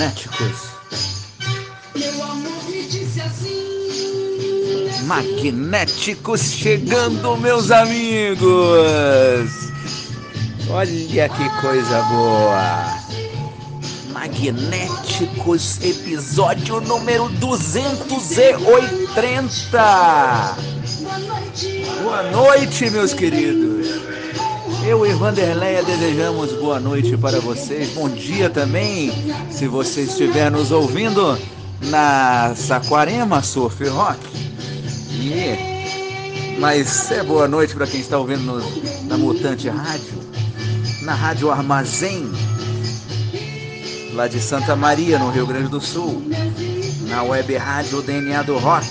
Magnéticos. Meu amor me disse assim. Magnéticos chegando, meus amigos! Olha que coisa boa! Magnéticos, episódio número 280! Boa noite. Boa noite, meus queridos! Eu e Vanderleia desejamos boa noite para vocês. Bom dia também, se você estiver nos ouvindo na Saquarema Surf Rock. E... Mas é boa noite para quem está ouvindo no- na Mutante Rádio, na Rádio Armazém, lá de Santa Maria, no Rio Grande do Sul, na Web Rádio DNA do Rock,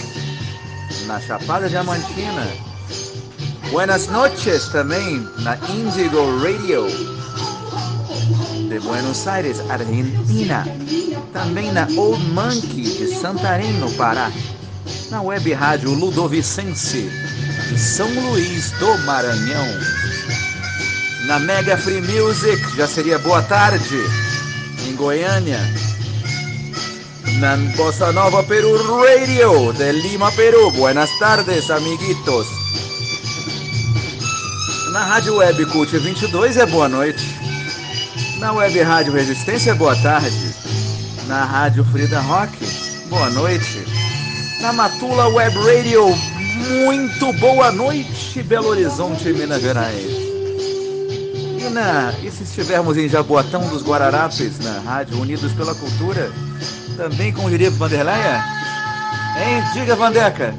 na Chapada Diamantina. Buenas noches também na Indigo Radio de Buenos Aires, Argentina. Também na Old Monkey de Santarém, no Pará. Na web rádio Ludovicense de São Luís do Maranhão. Na Mega Free Music, já seria boa tarde, em Goiânia. Na Bossa Nova Peru Radio de Lima, Peru. Buenas tardes, amiguitos. Na Rádio Web Cult 22 é boa noite. Na Web Rádio Resistência é boa tarde. Na Rádio Frida Rock, boa noite. Na Matula Web Radio, muito boa noite, Belo Horizonte, Minas Gerais. E, na, e se estivermos em Jaboatão dos Guararapes, na Rádio Unidos pela Cultura, também com o Vanderleia? Hein? Diga, Vandeca.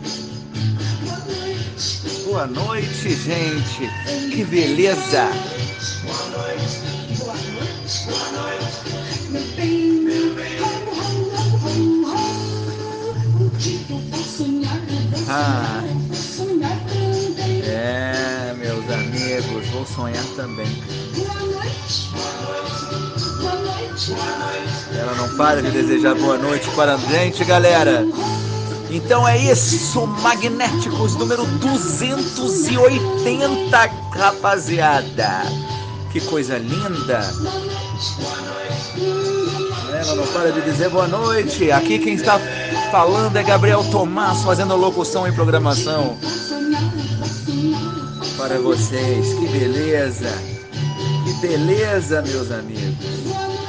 Boa noite, gente. Que beleza. Meu bem, meu bem. Ah. sonhar, vou sonhar também. É, meus amigos, vou sonhar também. Boa noite. Boa noite. Ela não para de desejar boa noite para a gente, galera. Então é isso, Magnéticos número 280, rapaziada. Que coisa linda. Ela não para de dizer boa noite. Aqui quem está falando é Gabriel Tomás, fazendo locução e programação para vocês. Que beleza. Que beleza, meus amigos.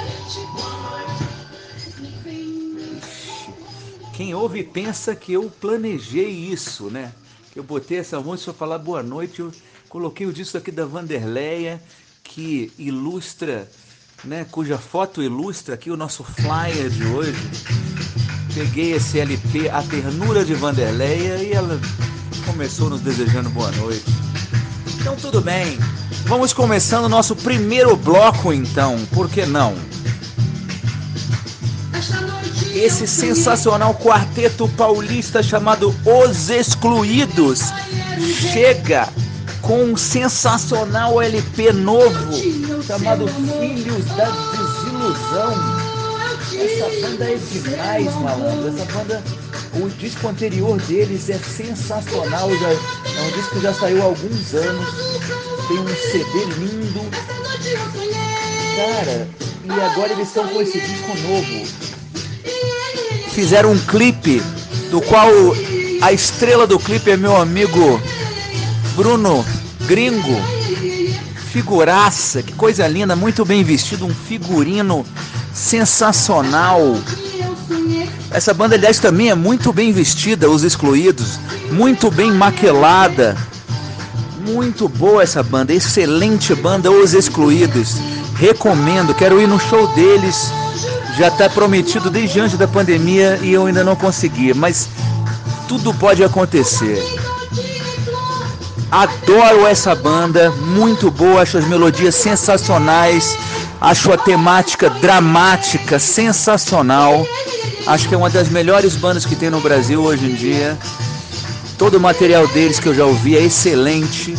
Quem ouve pensa que eu planejei isso, né? Eu botei essa música para falar boa noite, eu coloquei o disco aqui da Vanderleia, que ilustra, né? Cuja foto ilustra aqui o nosso flyer de hoje. Peguei esse LP, A Ternura de Vanderleia, e ela começou nos desejando boa noite. Então tudo bem, vamos começando o nosso primeiro bloco então, por que não? Esse sensacional quarteto paulista chamado Os Excluídos chega com um sensacional LP novo chamado Filhos da Desilusão. Essa banda é demais, malandro. Essa banda, o disco anterior deles é sensacional. Já, é um disco que já saiu há alguns anos. Tem um CD lindo. Cara, e agora eles estão com esse disco novo fizeram um clipe do qual a estrela do clipe é meu amigo Bruno Gringo. Figuraça, que coisa linda, muito bem vestido, um figurino sensacional. Essa banda, aliás, também é muito bem vestida, Os Excluídos, muito bem maquilada. Muito boa essa banda, excelente banda, Os Excluídos. Recomendo, quero ir no show deles Já está prometido desde antes da pandemia e eu ainda não consegui, mas tudo pode acontecer. Adoro essa banda, muito boa, acho as melodias sensacionais, acho a temática dramática sensacional. Acho que é uma das melhores bandas que tem no Brasil hoje em dia. Todo o material deles que eu já ouvi é excelente.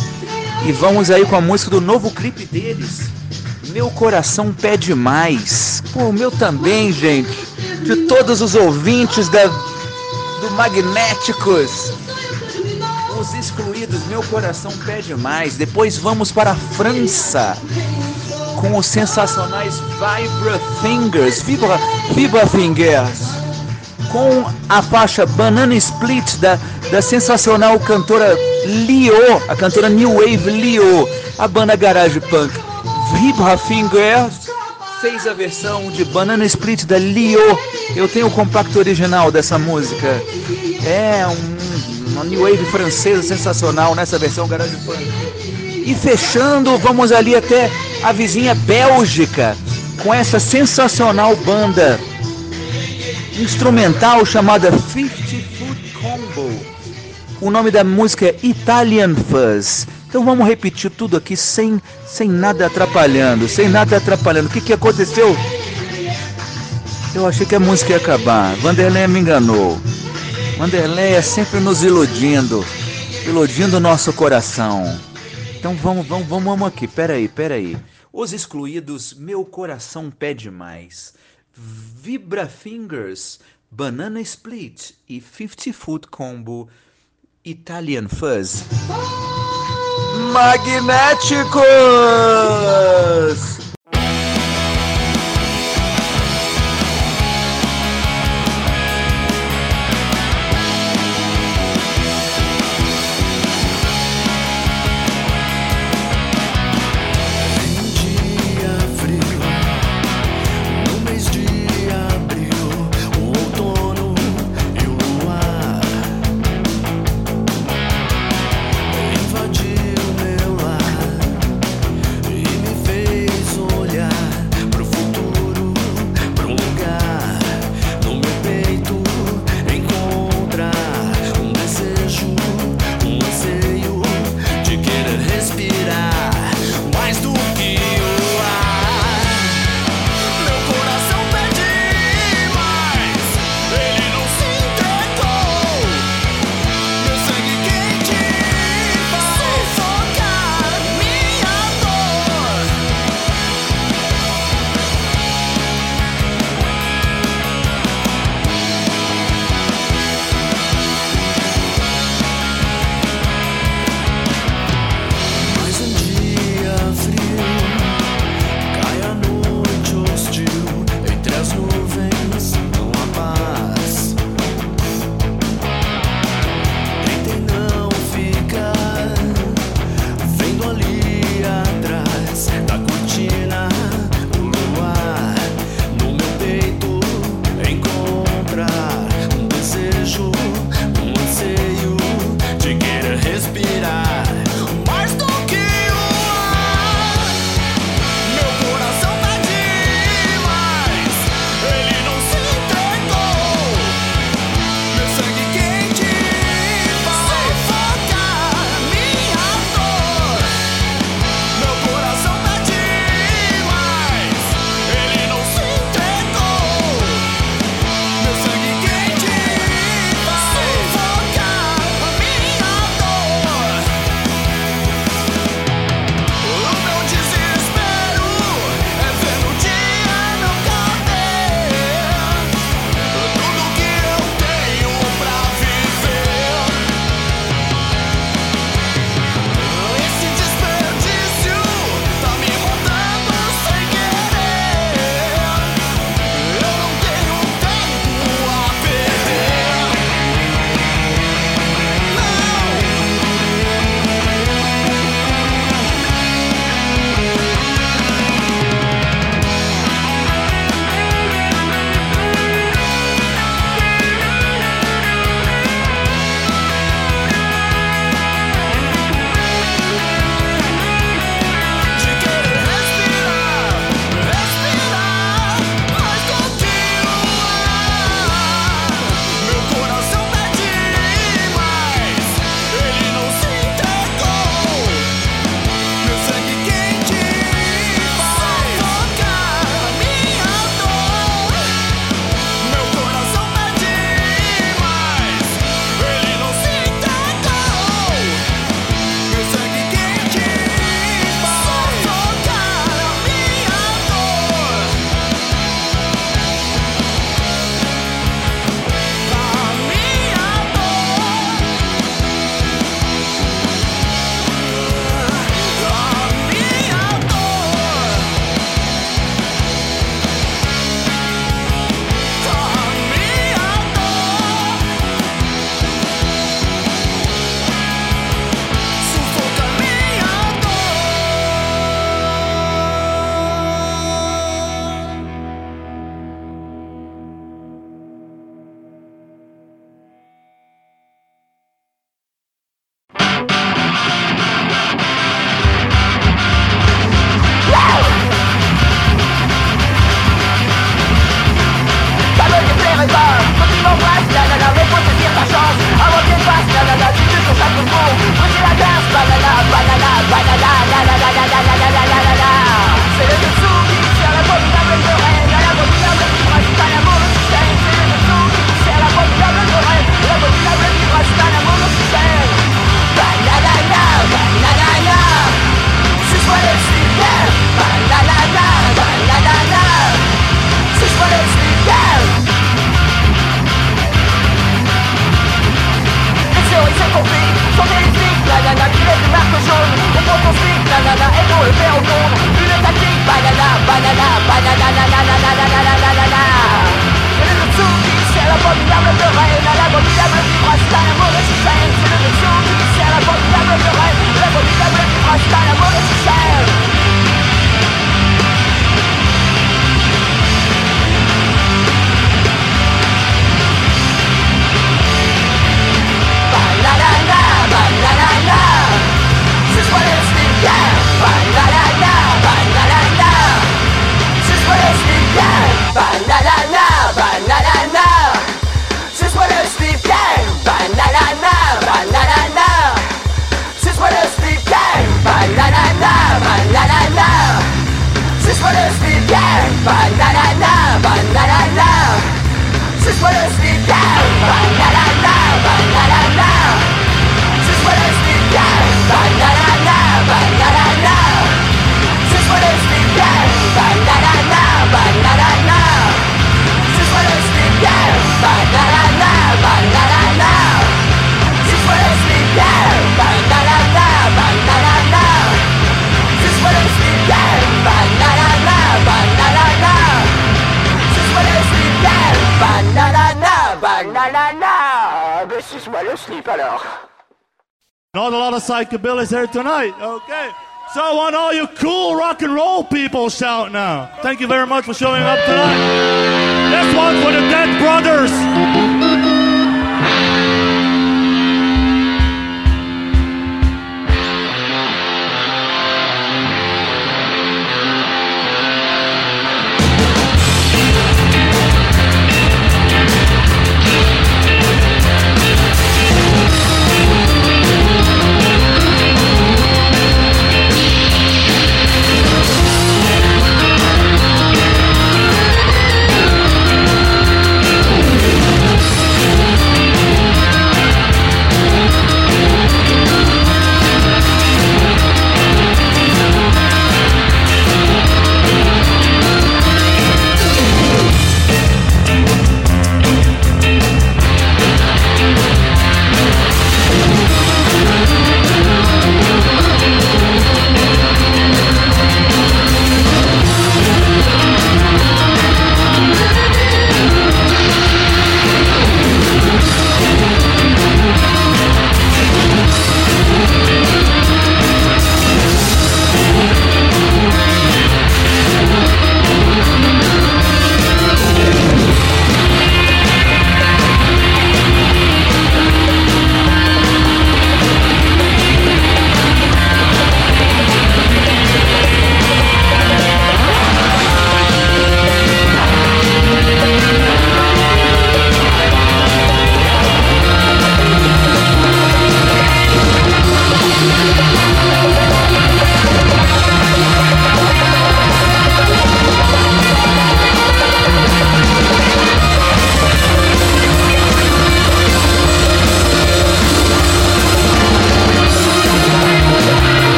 E vamos aí com a música do novo clipe deles. Meu coração pede mais. Pô, o meu também, gente. De todos os ouvintes da, do Magnéticos. Os excluídos, meu coração pede mais. Depois vamos para a França com os sensacionais Vibra Fingers. Vibra, Vibra Fingers. Com a faixa Banana Split da, da sensacional cantora Lio, a cantora New Wave Lio, a banda Garage Punk. Vibra Fingers fez a versão de Banana Split da Lio. Eu tenho o compacto original dessa música. É um, uma New Wave francesa sensacional nessa versão Garage Punk. E fechando, vamos ali até a vizinha Bélgica com essa sensacional banda instrumental chamada 50 Foot Combo. O nome da música é Italian Fuzz. Então vamos repetir tudo aqui sem, sem nada atrapalhando, sem nada atrapalhando. O que, que aconteceu? Eu achei que a música ia acabar. Vanderlei me enganou. Vanderlei é sempre nos iludindo, iludindo o nosso coração. Então vamos, vamos, vamos, vamos aqui. Peraí, peraí. Os excluídos, meu coração pede mais. Vibra Fingers, Banana Split e 50 Foot Combo Italian Fuzz. Magnéticos! Alors. Not a lot of psychobillies here tonight. Okay. So I want all you cool rock and roll people shout now. Thank you very much for showing up tonight. This one's for the Dead Brothers.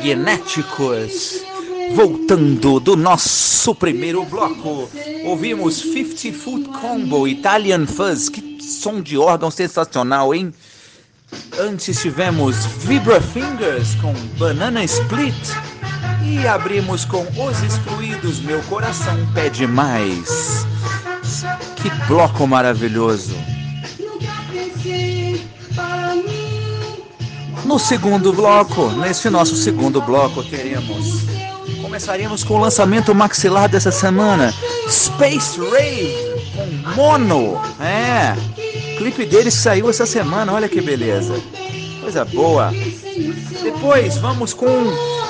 Magnéticos. Voltando do nosso primeiro bloco, ouvimos 50 Foot Combo Italian Fuzz. Que som de órgão sensacional, hein? Antes tivemos Vibra Fingers com Banana Split. E abrimos com Os Excluídos, Meu Coração Pede Mais. Que bloco maravilhoso! No segundo bloco, nesse nosso segundo bloco, teremos. Começaríamos com o lançamento maxilar dessa semana: Space Rave com Mono. É, clipe deles saiu essa semana, olha que beleza. Coisa boa. Depois vamos com.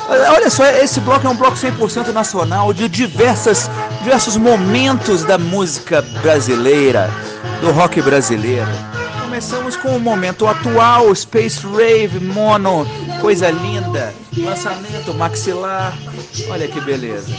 Olha só, esse bloco é um bloco 100% nacional de diversas, diversos momentos da música brasileira, do rock brasileiro. Começamos com o momento atual, Space Rave, Mono, coisa linda, lançamento maxilar, olha que beleza.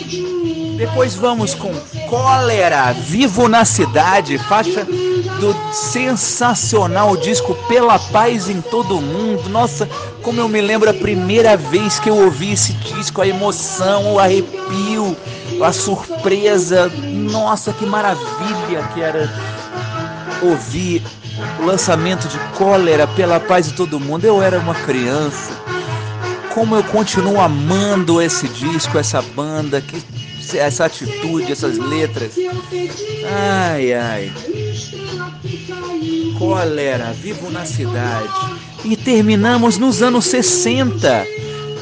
Depois vamos com Cólera, Vivo na Cidade, faixa do sensacional disco Pela Paz em Todo Mundo. Nossa, como eu me lembro a primeira vez que eu ouvi esse disco, a emoção, o arrepio, a surpresa. Nossa, que maravilha que era ouvir o lançamento de Cólera pela paz de todo mundo. Eu era uma criança. Como eu continuo amando esse disco, essa banda, que essa atitude, essas letras. Ai, ai. Cólera, vivo na cidade. E terminamos nos anos 60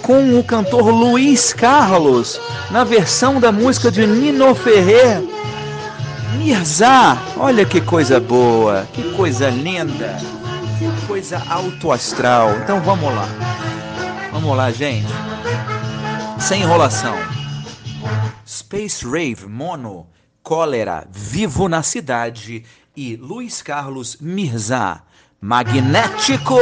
com o cantor Luiz Carlos na versão da música de Nino Ferrer. Mirza, olha que coisa boa, que coisa linda, que coisa alto astral. Então vamos lá. Vamos lá, gente. Sem enrolação. Space Rave Mono, Cólera, Vivo na Cidade e Luiz Carlos Mirza, Magnéticos.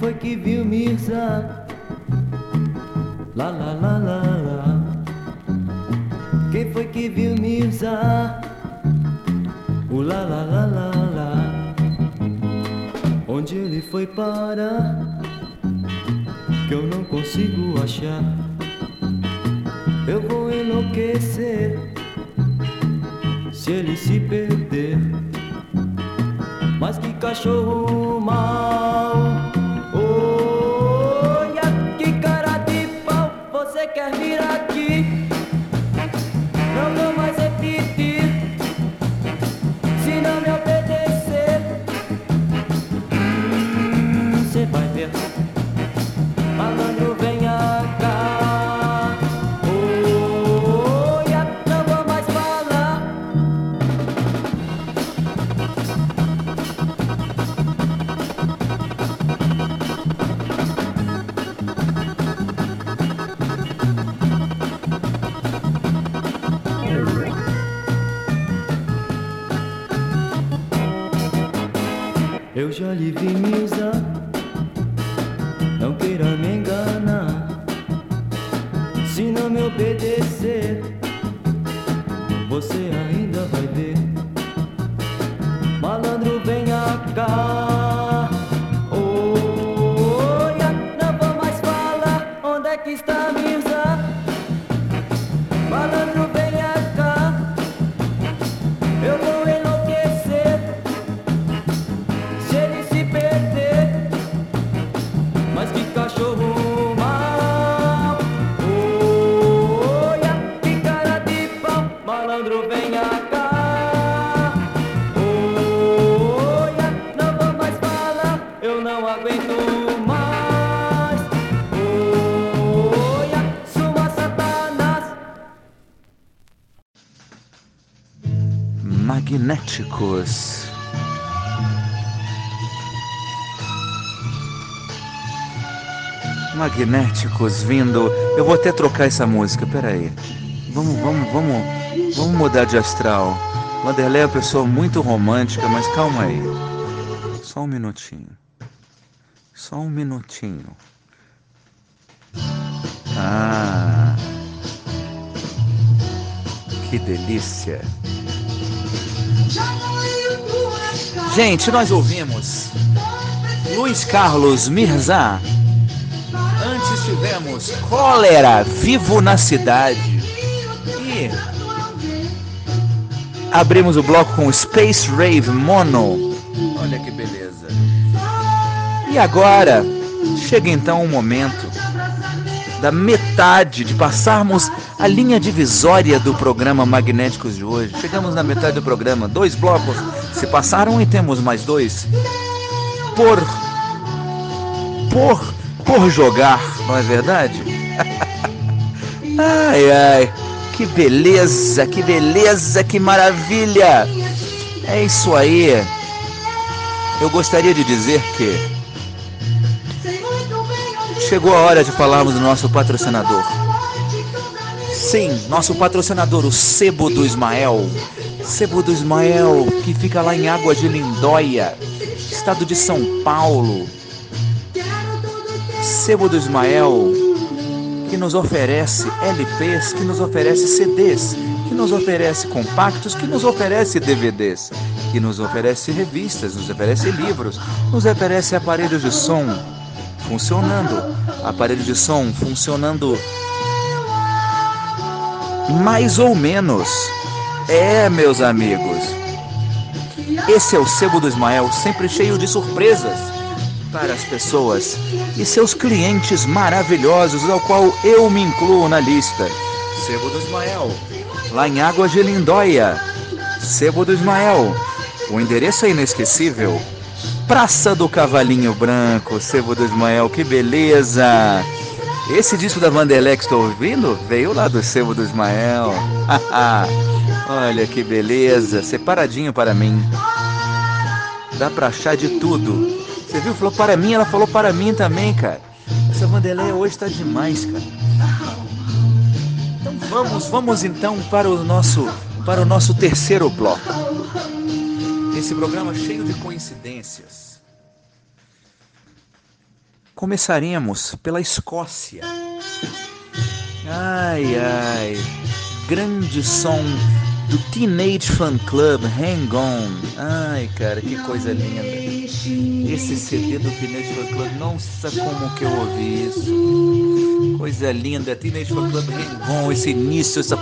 Foi que viu Mirza? Lá lá lá lá lá. Quem foi que viu Mirza? O lá lá lá lá lá. Onde ele foi parar? Que eu não consigo achar. Eu vou enlouquecer se ele se perder. Mas que cachorro mau! Magnéticos. Magnéticos vindo. Eu vou até trocar essa música, peraí. Vamos, vamos, vamos, vamos mudar de astral. Vanderlei é uma pessoa muito romântica, mas calma aí. Só um minutinho. Só um minutinho. Ah. Que delícia. Gente, nós ouvimos Luiz Carlos Mirza. Antes tivemos Cólera Vivo na Cidade. E abrimos o bloco com Space Rave Mono. Olha que beleza. E agora chega então o momento da metade de passarmos a linha divisória do programa Magnéticos de hoje. Chegamos na metade do programa, dois blocos se passaram e temos mais dois por por por jogar, não é verdade? ai ai, que beleza, que beleza, que maravilha! É isso aí. Eu gostaria de dizer que chegou a hora de falarmos do nosso patrocinador. Sim, nosso patrocinador, o Sebo do Ismael. Sebo do Ismael, que fica lá em Água de Lindóia, estado de São Paulo. Sebo do Ismael, que nos oferece LPs, que nos oferece CDs, que nos oferece compactos, que nos oferece DVDs, que nos oferece revistas, nos oferece livros, nos oferece aparelhos de som funcionando, aparelho de som funcionando mais ou menos. É, meus amigos. Esse é o Sebo do Ismael, sempre cheio de surpresas para as pessoas e seus clientes maravilhosos, ao qual eu me incluo na lista. Sebo do Ismael, lá em Águas de Lindóia. Sebo do Ismael, o endereço é inesquecível. Praça do Cavalinho Branco, Sebo do Ismael, que beleza! Esse disco da Vanderlei que estou ouvindo veio lá do Sebo do Ismael. Olha que beleza, separadinho para mim. Dá pra achar de tudo. Você viu? Falou para mim, ela falou para mim também, cara. Essa Vanderlei hoje tá demais, cara. Então vamos, vamos então para o nosso para o nosso terceiro bloco. Esse programa cheio de coincidências. Começaremos pela Escócia. Ai, ai. Grande som do Teenage Fan Club Hang On. Ai, cara, que coisa linda. Esse CD do Teenage Fan Club, nossa, como que eu ouvi isso. Coisa linda, Teenage Fan Club Hang On, esse início, essa,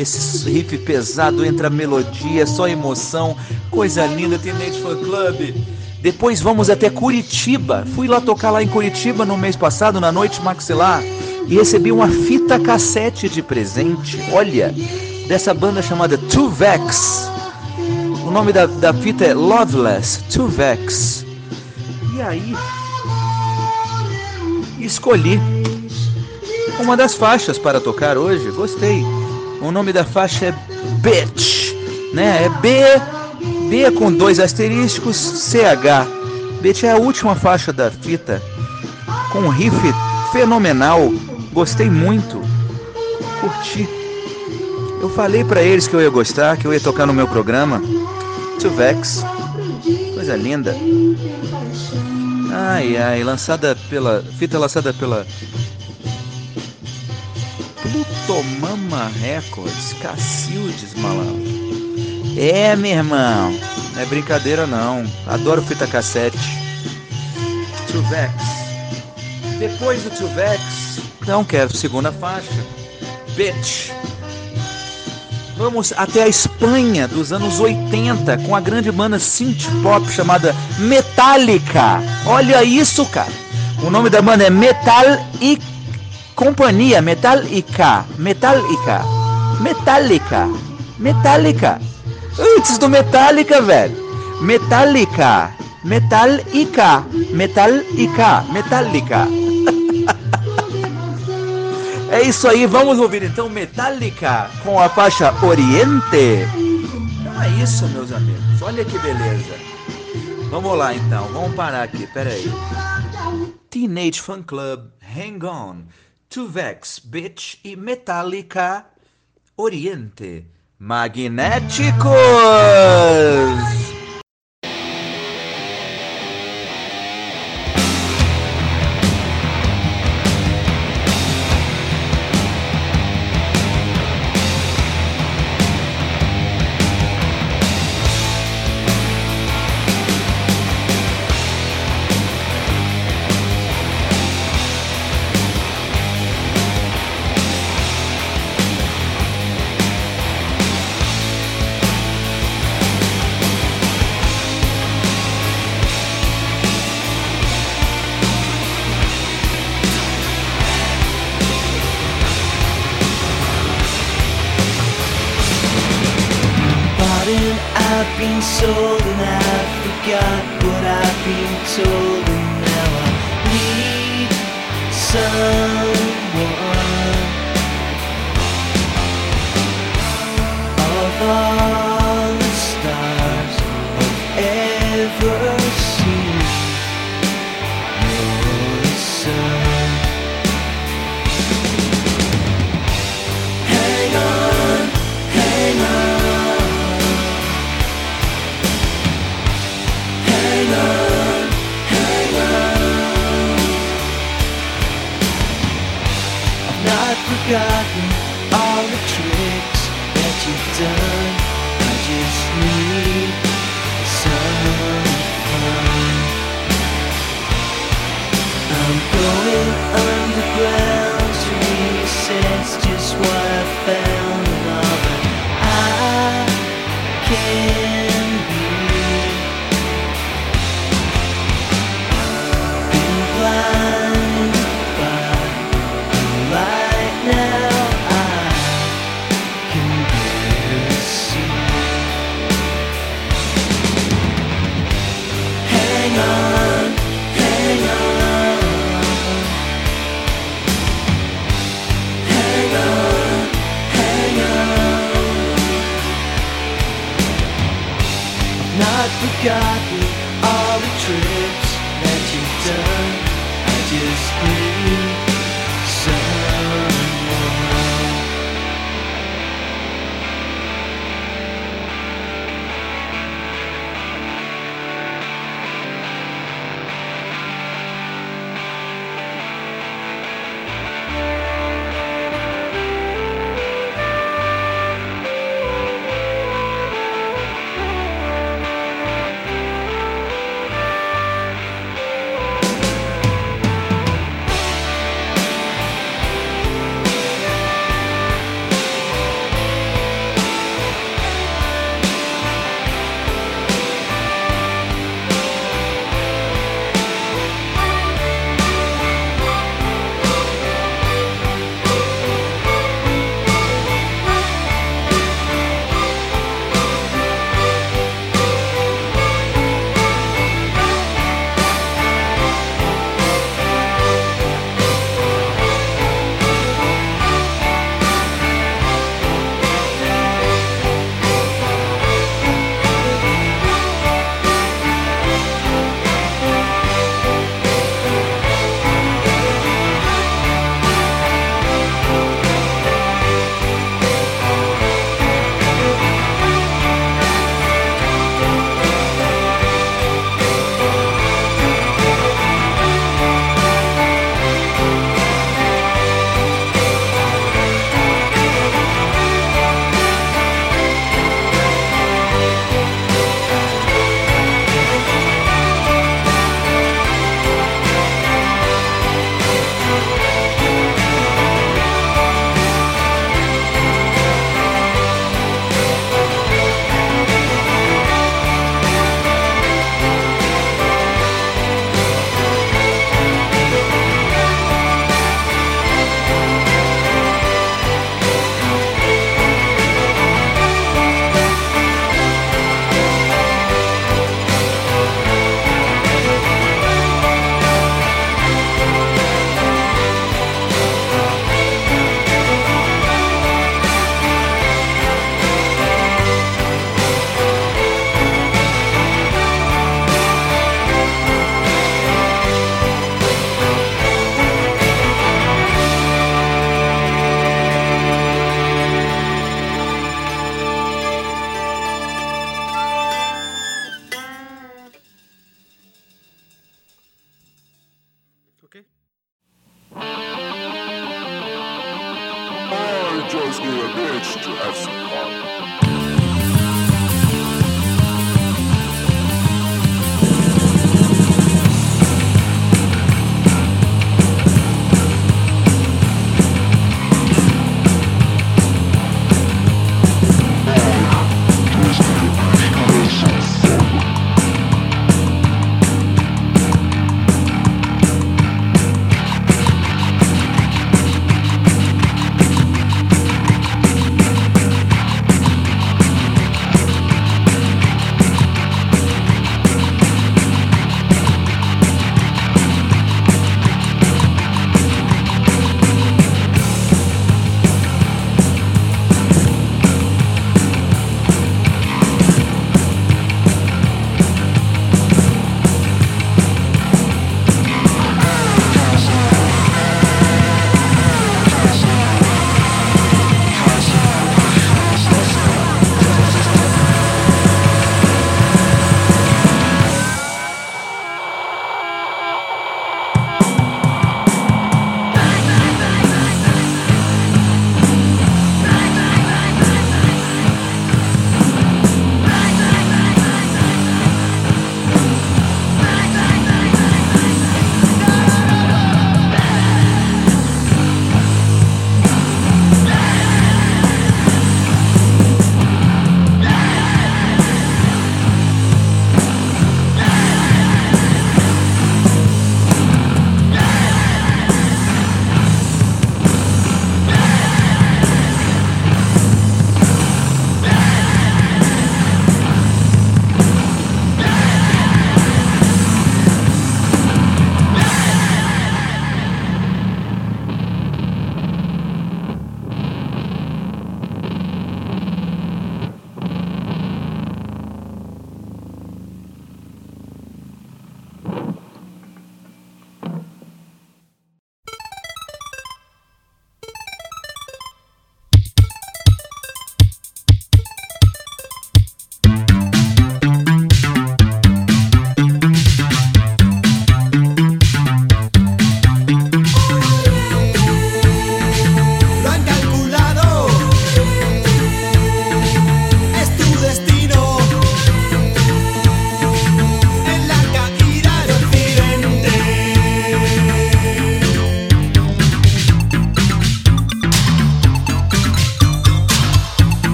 esse riff pesado entre a melodia, só emoção. Coisa linda, Teenage Fan Club. Depois vamos até Curitiba. Fui lá tocar lá em Curitiba no mês passado, na noite maxilar, e recebi uma fita cassete de presente. Olha, dessa banda chamada Tuvex. O nome da, da fita é Loveless, Tuvex. E aí, escolhi uma das faixas para tocar hoje. Gostei. O nome da faixa é Bitch, né? É B, B com dois asterísticos, CH. Bitch é a última faixa da fita, com um riff fenomenal. Gostei muito. Curti. Eu falei para eles que eu ia gostar, que eu ia tocar no meu programa. Tuvex. Coisa linda. Ai, ai, lançada pela. Fita lançada pela. Plutomama Records. Cacildes, malandro. É, meu irmão. Não é brincadeira, não. Adoro fita cassete. Tuvex. Depois do Tuvex, não quero segunda faixa. Bitch. Vamos até a Espanha dos anos 80 com a grande banda synth pop chamada Metallica. Olha isso, cara. O nome da banda é Metal e Companhia, Metallica, Metallica, Metallica, Metallica. Antes do Metallica, velho. Metallica, Metallica, Metallica, Metallica. É isso aí, vamos ouvir então Metallica com a faixa Oriente. Então é isso, meus amigos. Olha que beleza. Vamos lá então, vamos parar aqui, pera aí. Teenage Fan Club, Hang On, Tuvex, Bitch e Metallica Oriente. Magnéticos! Forgotten all the tricks that you've done.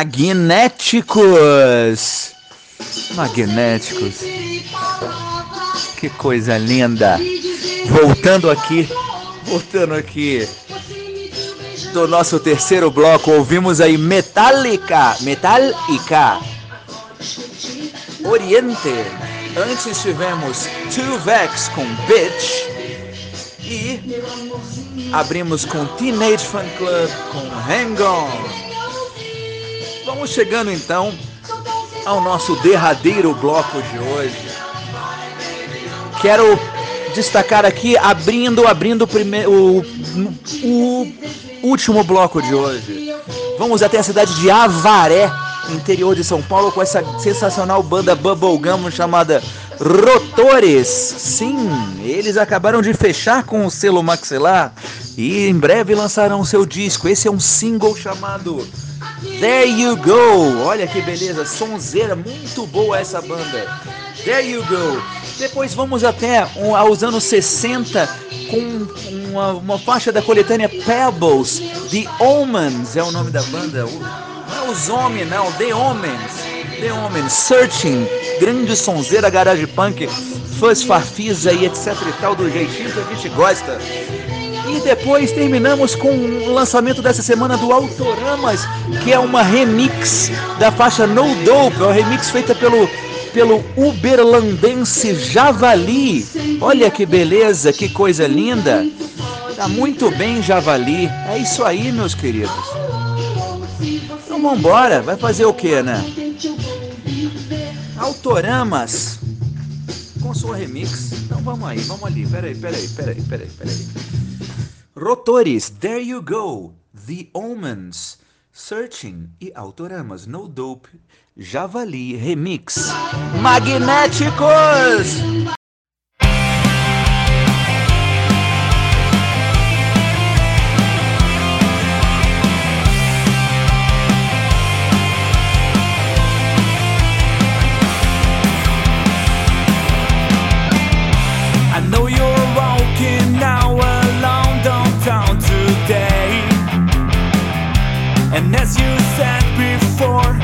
Magnéticos! Magnéticos. Que coisa linda! Voltando aqui, voltando aqui do nosso terceiro bloco, ouvimos aí Metallica, Metallica, Oriente. Antes tivemos Two Vex com Bitch e abrimos com Teenage Fan Club com Hang On. Vamos chegando então ao nosso derradeiro bloco de hoje. Quero destacar aqui, abrindo, abrindo o, primeiro, o, último bloco de hoje. Vamos até a cidade de Avaré, interior de São Paulo, com essa sensacional banda Bubblegum chamada Rotores. Sim, eles acabaram de fechar com o selo Maxilar e em breve lançarão seu disco. Esse é um single chamado There You Go. Olha que beleza, sonzeira, muito boa essa banda. There You Go. Depois vamos até um, aos anos 60 com uma, uma faixa da coletânea Pebbles. The Omens é o nome da banda. Não é os homens, não. The Omens. The Omens. Searching. Grande sonzeira, garage punk. Fãs farfisa e etc e tal, do jeitinho que a gente gosta. E depois terminamos com o lançamento dessa semana do Autoramas, que é uma remix da faixa No Dope, é uma remix feita pelo, pelo uberlandense Javali. Olha que beleza, que coisa linda. Tá muito bem, Javali. É isso aí, meus queridos. Então vambora, vai fazer o que, né? Autoramas com sua remix. Então vamos aí, vamos ali. Peraí, peraí, peraí, peraí, peraí. Rotores, There You Go, The Omens, Searching e Autoramas, No Dope, Javali Remix, Magnéticos! And as you said before,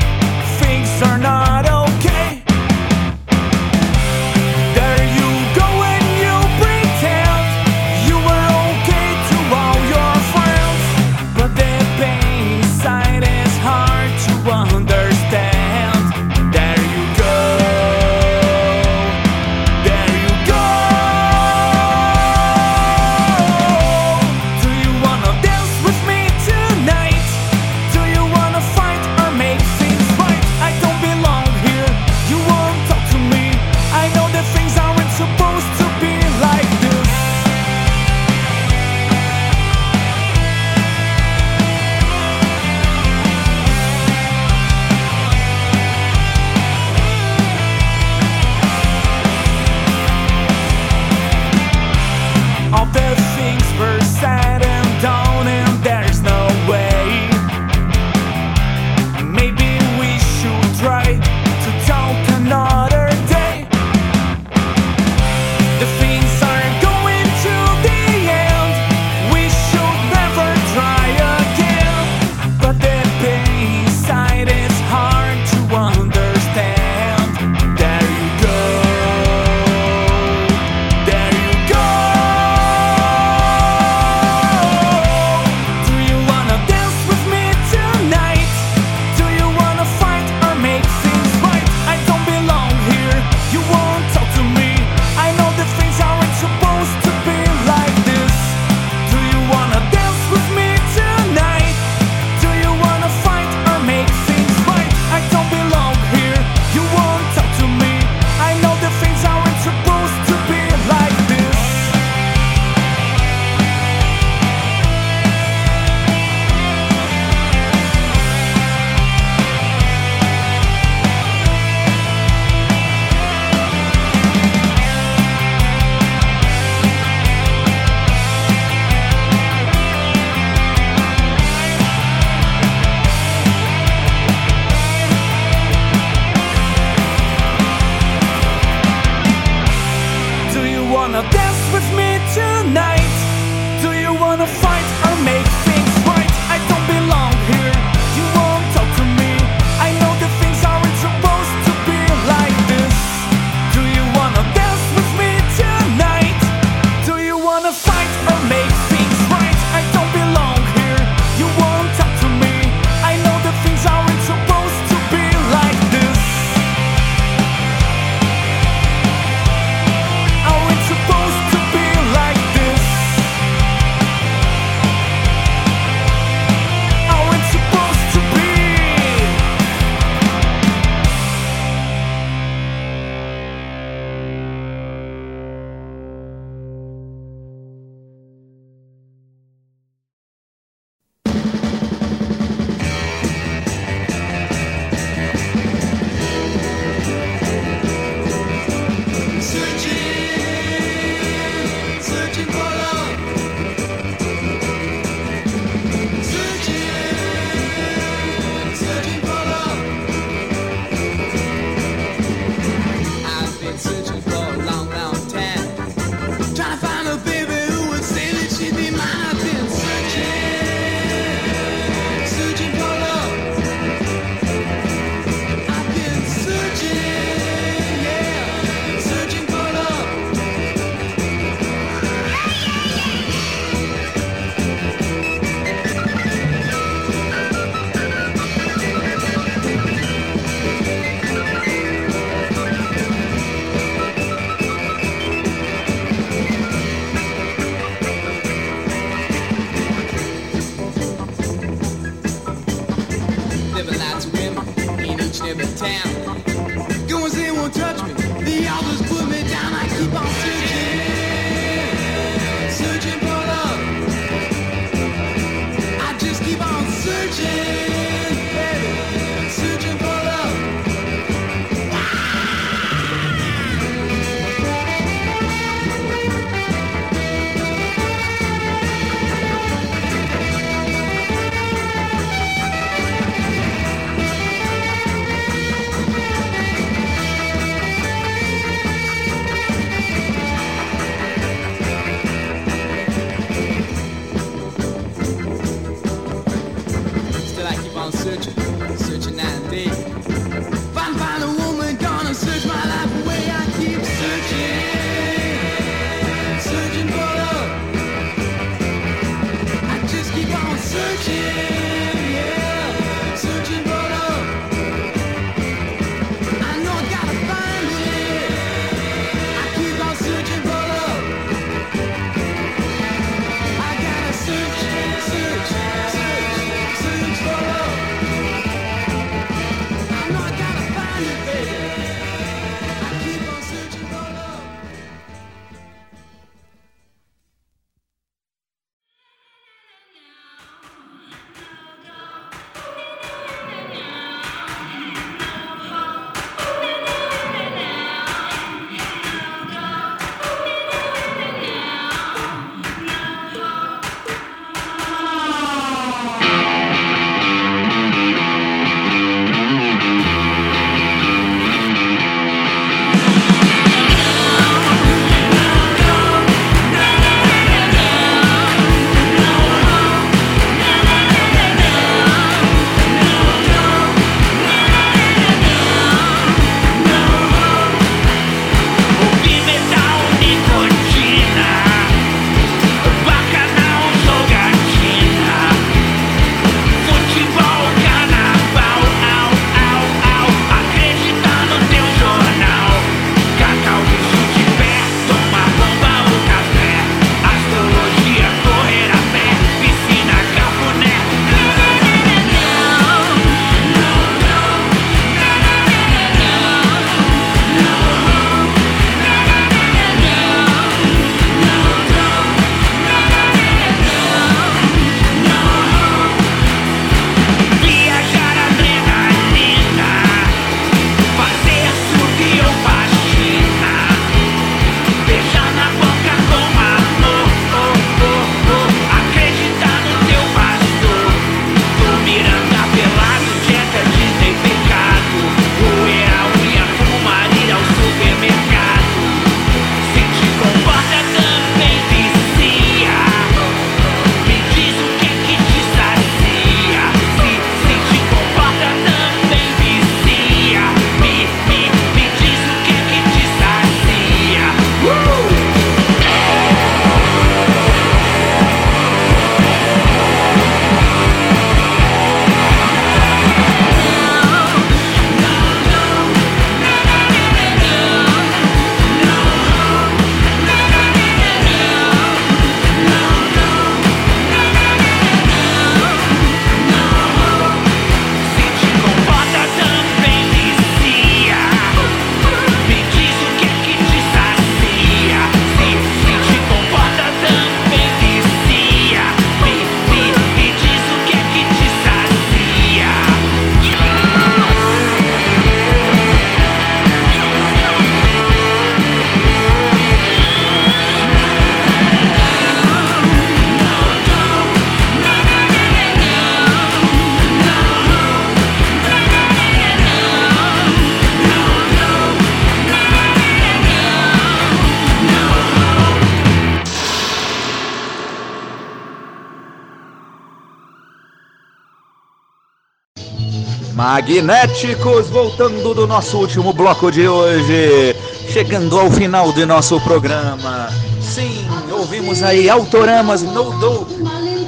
Magnéticos, voltando do nosso último bloco de hoje, chegando ao final de nosso programa. Sim, ouvimos aí Autoramas No Do,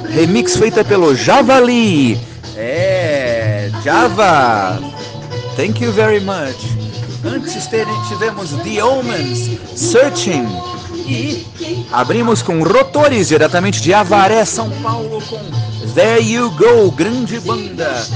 remix feita pelo Javali. É, Java. Thank you very much. Antes ter- tivemos The Omens, Searching. E abrimos com Rotores, diretamente de Avaré, São Paulo, com There You Go, grande banda.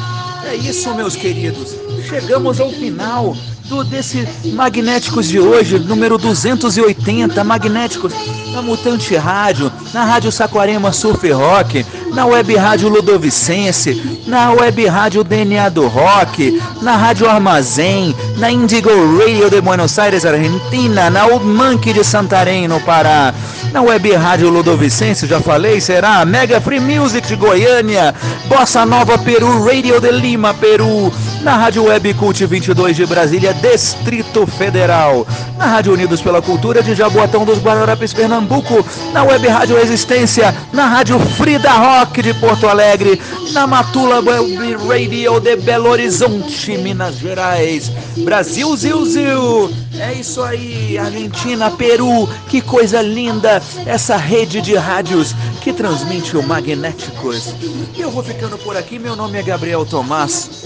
É isso, meus queridos. Chegamos ao final do desse Magnéticos de hoje, número 280, Magnéticos na Mutante Rádio, na Rádio Saquarema Surf Rock, na Web Rádio Ludovicense, na Web Rádio DNA do Rock, na Rádio Armazém, na Indigo Radio de Buenos Aires, Argentina, na Old Monkey de Santarém, no Pará, na Web Rádio Ludovicense, já falei, será Mega Free Music de Goiânia, Bossa Nova Peru, Radio de Lima, Peru, na Rádio Web Cult 22 de Brasília, Distrito Federal, na Rádio Unidos pela Cultura de Jaboatão dos Guararapes, Pernambuco, na Web Rádio Resistência, na Rádio Frida Rock de Porto Alegre, na Matula Web Radio de Belo Horizonte, Minas Gerais, Brasil, Zil, Zil. É isso aí, Argentina, Peru, que coisa linda essa rede de rádios que transmite o Magnéticos. E eu vou ficando por aqui, meu nome é Gabriel Tomás.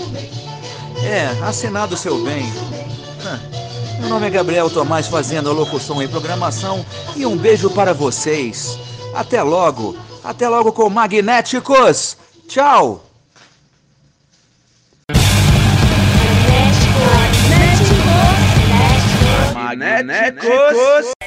É, assinado seu bem. Meu nome é Gabriel Tomás, fazendo a locução e programação. E um beijo para vocês. Até logo. Até logo com Magnéticos. Tchau. Magnéticos.